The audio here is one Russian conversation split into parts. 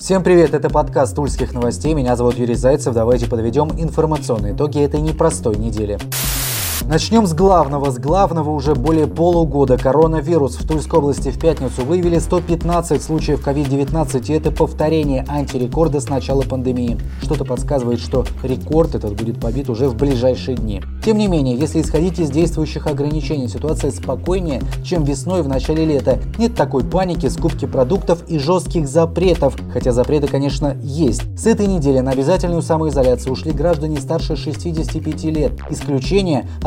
Всем привет, это подкаст Тульских новостей, меня зовут Юрий Зайцев, давайте подведем информационные итоги этой непростой недели. Начнем с главного. С главного уже более полугода коронавирус в Тульской области в пятницу выявили 115 случаев COVID-19, и это повторение антирекорда с начала пандемии. Что-то подсказывает, что рекорд этот будет побит уже в ближайшие дни. Тем не менее, если исходить из действующих ограничений, ситуация спокойнее, чем весной в начале лета. Нет такой паники, скупки продуктов и жестких запретов, хотя запреты, конечно, есть. С этой недели на обязательную самоизоляцию ушли граждане старше 65 лет. Исключение –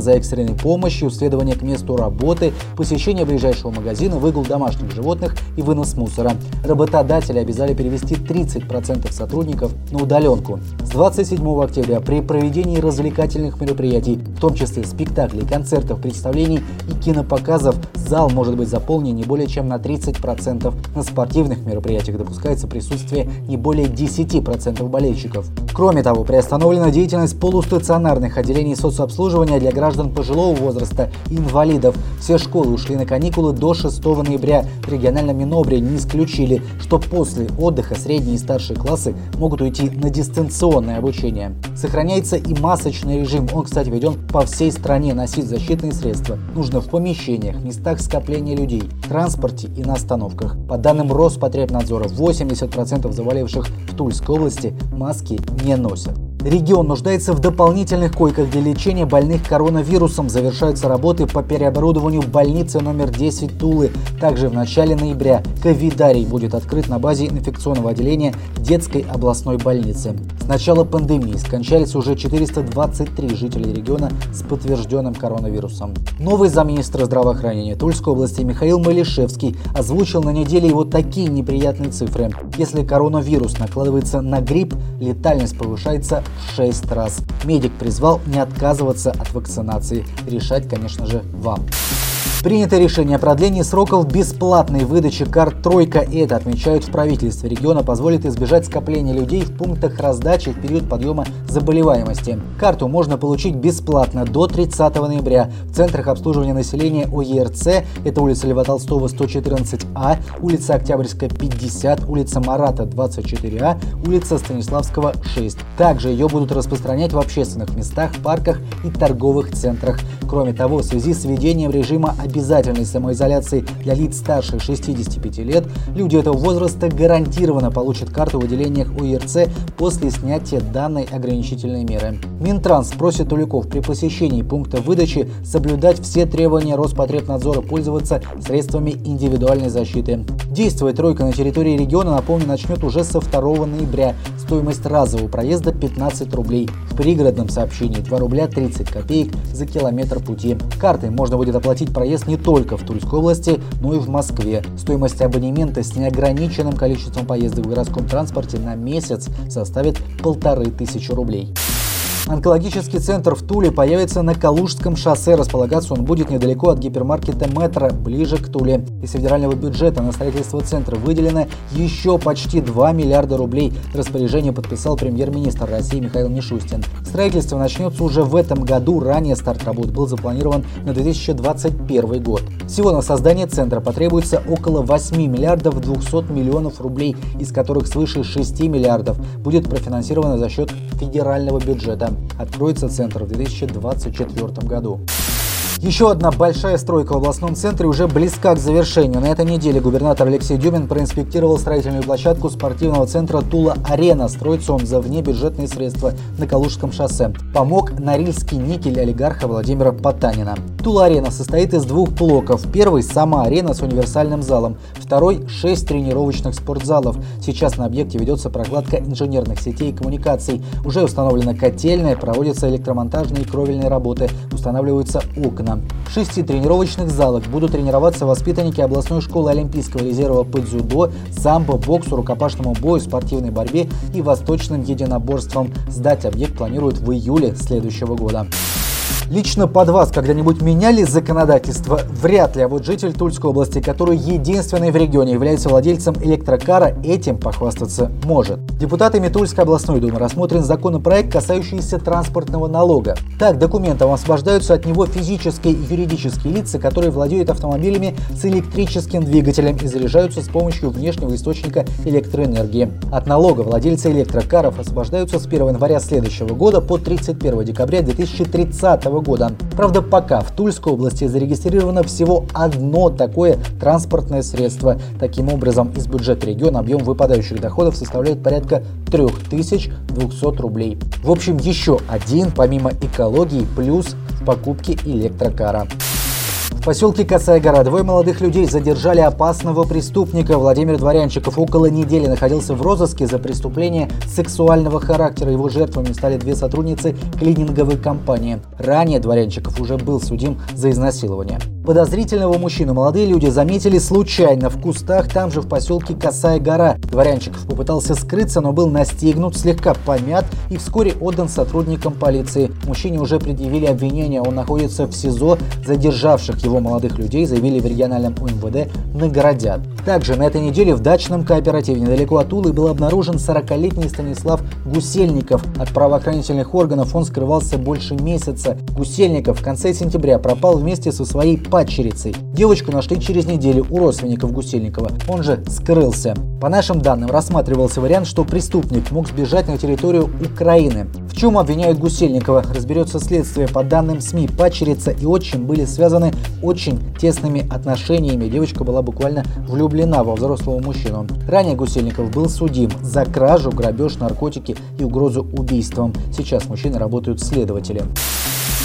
за экстренной помощью, следование к месту работы, посещение ближайшего магазина, выгул домашних животных и вынос мусора. Работодатели обязали перевести 30% сотрудников на удаленку. С 27 октября при проведении развлекательных мероприятий, в том числе спектаклей, концертов, представлений и кинопоказов, зал может быть заполнен не более чем на 30%. На спортивных мероприятиях допускается присутствие не более 10% болельщиков. Кроме того, приостановлена деятельность полустационарных отделений соцобслуживания образования для граждан пожилого возраста и инвалидов. Все школы ушли на каникулы до 6 ноября. В региональном Минобре не исключили, что после отдыха средние и старшие классы могут уйти на дистанционное обучение. Сохраняется и масочный режим. Он, кстати, введен по всей стране. Носить защитные средства нужно в помещениях, местах скопления людей, транспорте и на остановках. По данным Роспотребнадзора, 80% заболевших в Тульской области маски не носят. Регион нуждается в дополнительных койках для лечения больных коронавирусом. Завершаются работы по переоборудованию больницы номер 10 Тулы. Также в начале ноября ковидарий будет открыт на базе инфекционного отделения детской областной больницы. С начала пандемии скончались уже 423 жителей региона с подтвержденным коронавирусом. Новый замминистра здравоохранения Тульской области Михаил Малишевский озвучил на неделе его такие неприятные цифры. Если коронавирус накладывается на грипп, летальность повышается 6 раз. Медик призвал не отказываться от вакцинации. Решать, конечно же, вам. Принято решение о продлении сроков бесплатной выдачи карт «Тройка». Это, отмечают в правительстве региона, позволит избежать скопления людей в пунктах раздачи в период подъема заболеваемости. Карту можно получить бесплатно до 30 ноября в центрах обслуживания населения ОЕРЦ. Это улица Льва Толстого, 114А, улица Октябрьская, 50, улица Марата, 24А, улица Станиславского, 6. Также ее будут распространять в общественных местах, парках и торговых центрах. Кроме того, в связи с введением режима обязательной самоизоляции для лиц старше 65 лет, люди этого возраста гарантированно получат карту в отделениях УИРЦ после снятия данной ограничительной меры. Минтранс просит уликов при посещении пункта выдачи соблюдать все требования Роспотребнадзора, пользоваться средствами индивидуальной защиты. Действовать тройка на территории региона, напомню, начнет уже со 2 ноября. Стоимость разового проезда 15 рублей. В пригородном сообщении 2 рубля 30 копеек за километр пути. Картой можно будет оплатить проезд не только в Тульской области, но и в Москве. Стоимость абонемента с неограниченным количеством поездок в городском транспорте на месяц составит полторы тысячи рублей. Онкологический центр в Туле появится на Калужском шоссе. Располагаться он будет недалеко от гипермаркета «Метро», ближе к Туле. Из федерального бюджета на строительство центра выделено еще почти 2 миллиарда рублей. Распоряжение подписал премьер-министр России Михаил Мишустин. Строительство начнется уже в этом году. Ранее старт работ был запланирован на 2021 год. Всего на создание центра потребуется около 8 миллиардов 200 миллионов рублей, из которых свыше 6 миллиардов будет профинансировано за счет федерального бюджета. Откроется центр в 2024 году. Еще одна большая стройка в областном центре уже близка к завершению. На этой неделе губернатор Алексей Дюмин проинспектировал строительную площадку спортивного центра Тула-Арена. Строится он за внебюджетные средства на Калужском шоссе. Помог Норильский никель олигарха Владимира Потанина. Тула-Арена состоит из двух блоков. Первый – сама арена с универсальным залом. Второй – шесть тренировочных спортзалов. Сейчас на объекте ведется прокладка инженерных сетей и коммуникаций. Уже установлена котельная, проводятся электромонтажные и кровельные работы, устанавливаются окна. В шести тренировочных залах будут тренироваться воспитанники областной школы Олимпийского резерва по дзюдо, самбо, боксу, рукопашному бою, спортивной борьбе и восточным единоборствам. Сдать объект планируют в июле следующего года. Лично под вас когда-нибудь меняли законодательство? Вряд ли, а вот житель Тульской области, который единственный в регионе является владельцем электрокара, этим похвастаться может. Депутатами Тульской областной думы рассмотрен законопроект, касающийся транспортного налога. Так, документом освобождаются от него физические и юридические лица, которые владеют автомобилями с электрическим двигателем и заряжаются с помощью внешнего источника электроэнергии. От налога владельцы электрокаров освобождаются с 1 января следующего года по 31 декабря 2030 года. Правда, пока в Тульской области зарегистрировано всего одно такое транспортное средство. Таким образом, из бюджета региона объем выпадающих доходов составляет порядка 3200 рублей. В общем, еще один, помимо экологии, плюс в покупке электрокара. В поселке Косая гора двое молодых людей задержали опасного преступника. Владимир Дворянчиков около недели находился в розыске за преступление сексуального характера. Его жертвами стали две сотрудницы клининговой компании. Ранее Дворянчиков уже был судим за изнасилование. Подозрительного мужчину молодые люди заметили случайно в кустах, там же в поселке Косая гора. Дворянчиков попытался скрыться, но был настигнут, слегка помят и вскоре отдан сотрудникам полиции. Мужчине уже предъявили обвинения, он находится в СИЗО. Задержавших его молодых людей заявили в региональном УМВД наградят. Также на этой неделе в дачном кооперативе недалеко от Улы был обнаружен 40-летний Станислав Гусельников. От правоохранительных органов он скрывался больше месяца. Гусельников в конце сентября пропал вместе со своей падчерицей. Девочку нашли через неделю у родственников Гусельникова. Он же скрылся. По нашим данным, рассматривался вариант, что преступник мог сбежать на территорию Украины. В чем обвиняют Гусельникова, разберется следствие. По данным СМИ, падчерица и отчим были связаны очень тесными отношениями. Девочка была буквально влюблена во взрослого мужчину. Ранее Гусельников был судим за кражу, грабеж, наркотики и угрозу убийством. Сейчас мужчины работают следователем.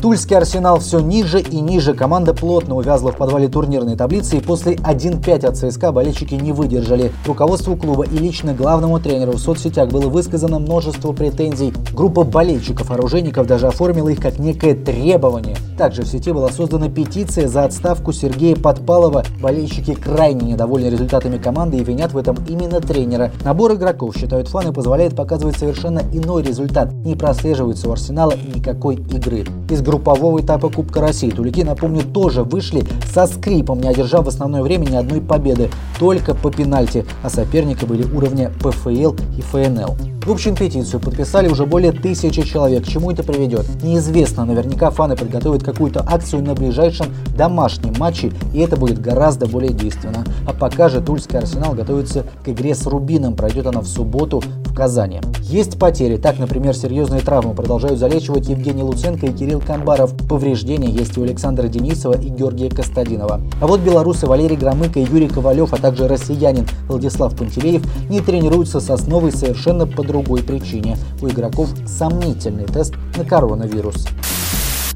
Тульский арсенал все ниже и ниже. Команда плотно увязла в подвале турнирной таблицы и после 1-5 от ЦСКА болельщики не выдержали. Руководству клуба и лично главному тренеру в соцсетях было высказано множество претензий. Группа болельщиков-оружейников даже оформила их как некое требование. Также в сети была создана петиция за отставку Сергея Подпалова. Болельщики крайне недовольны результатами команды и винят в этом именно тренера. Набор игроков, считают фаны, позволяет показывать совершенно иной результат. Не прослеживается у Арсенала никакой игры. Из группового этапа Кубка России. Тулики, напомню, тоже вышли со скрипом, не одержав в основное время ни одной победы, только по пенальти, а соперники были уровня ПФЛ и ФНЛ. В общем, петицию подписали уже более тысячи человек. К чему это приведет? Неизвестно. Наверняка фаны подготовят какую-то акцию на ближайшем домашнем матче, и это будет гораздо более действенно. А пока же Тульский Арсенал готовится к игре с Рубином. Пройдет она в субботу в Казани. Есть потери. Так, например, серьезные травмы продолжают залечивать Евгений Луценко и Кирилл Камбаров. Повреждения есть у Александра Денисова и Георгия Костадинова. А вот белорусы Валерий Громыко и Юрий Ковалев, а также россиянин Владислав Пантелеев не тренируются с основой совершенно по другой причине. У игроков сомнительный тест на коронавирус.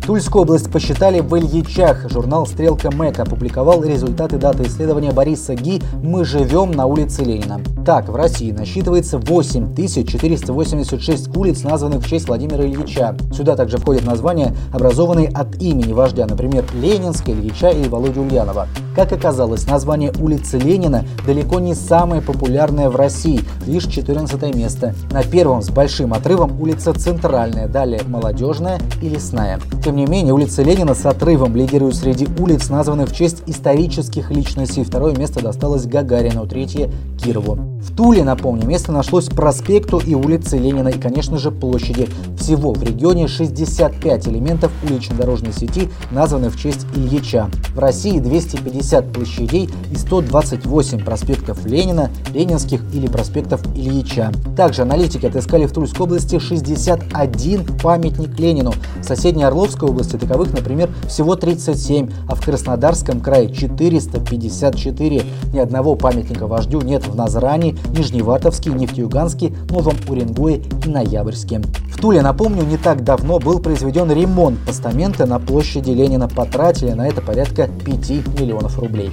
Тульскую область посчитали в Ильичах. Журнал «Стрелка Мэк» опубликовал результаты даты исследования Бориса Ги «Мы живем на улице Ленина». Так, в России насчитывается 8486 улиц, названных в честь Владимира Ильича. Сюда также входят названия, образованные от имени вождя, например, Ленинская, Ильича или Володя Ульянова. Как оказалось, название улицы Ленина далеко не самое популярное в России, лишь 14 место. На первом с большим отрывом улица Центральная, далее Молодежная и Лесная. Тем не менее, улица Ленина с отрывом лидирует среди улиц, названных в честь исторических личностей. Второе место досталось Гагарину, третье – Кирову. В Туле, напомню, место нашлось проспекту и улице Ленина и, конечно же, площади. Всего в регионе 65 элементов уличной дорожной сети названы в честь Ильича. В России 250 площадей и 128 проспектов Ленина, Ленинских или проспектов Ильича. Также аналитики отыскали в Тульской области 61 памятник Ленину. В соседней Орловской области таковых, например, всего 37, а в Краснодарском крае 454. Ни одного памятника вождю нет в Назране, Нижневартовске, Нефтеюганске, Новом Уренгое и Ноябрьске. В Туле, напомню, не так давно был произведен ремонт постамента на площади Ленина. Потратили на это порядка 5 миллионов рублей.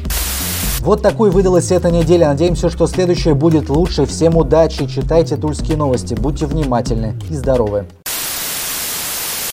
Вот такой выдалась эта неделя. Надеемся, что следующая будет лучше. Всем удачи, читайте тульские новости, будьте внимательны и здоровы.